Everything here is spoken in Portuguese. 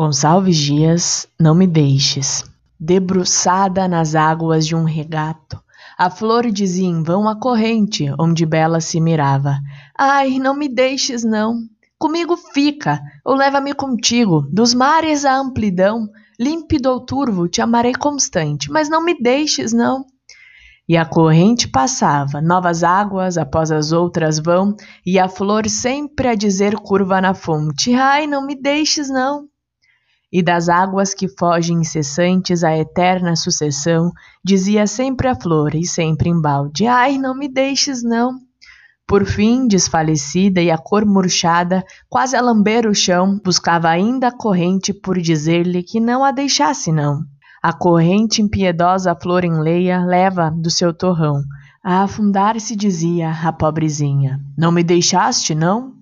Gonçalves Dias, não me deixes. Debruçada nas águas de um regato, a flor dizia em vão a corrente onde Bela se mirava. Ai, não me deixes, não. Comigo fica, ou leva-me contigo, dos mares à amplidão, límpido ou turvo, te amarei constante, mas não me deixes, não. E a corrente passava, novas águas após as outras vão, e a flor sempre a dizer curva na fonte: Ai, não me deixes, não e das águas que fogem incessantes à eterna sucessão, dizia sempre a flor e sempre embalde: Ai, não me deixes, não. Por fim, desfalecida e a cor murchada, quase a lamber o chão, buscava ainda a corrente por dizer-lhe que não a deixasse, não. A corrente impiedosa flor enleia, leva do seu torrão. A afundar se dizia a pobrezinha: Não me deixaste, não?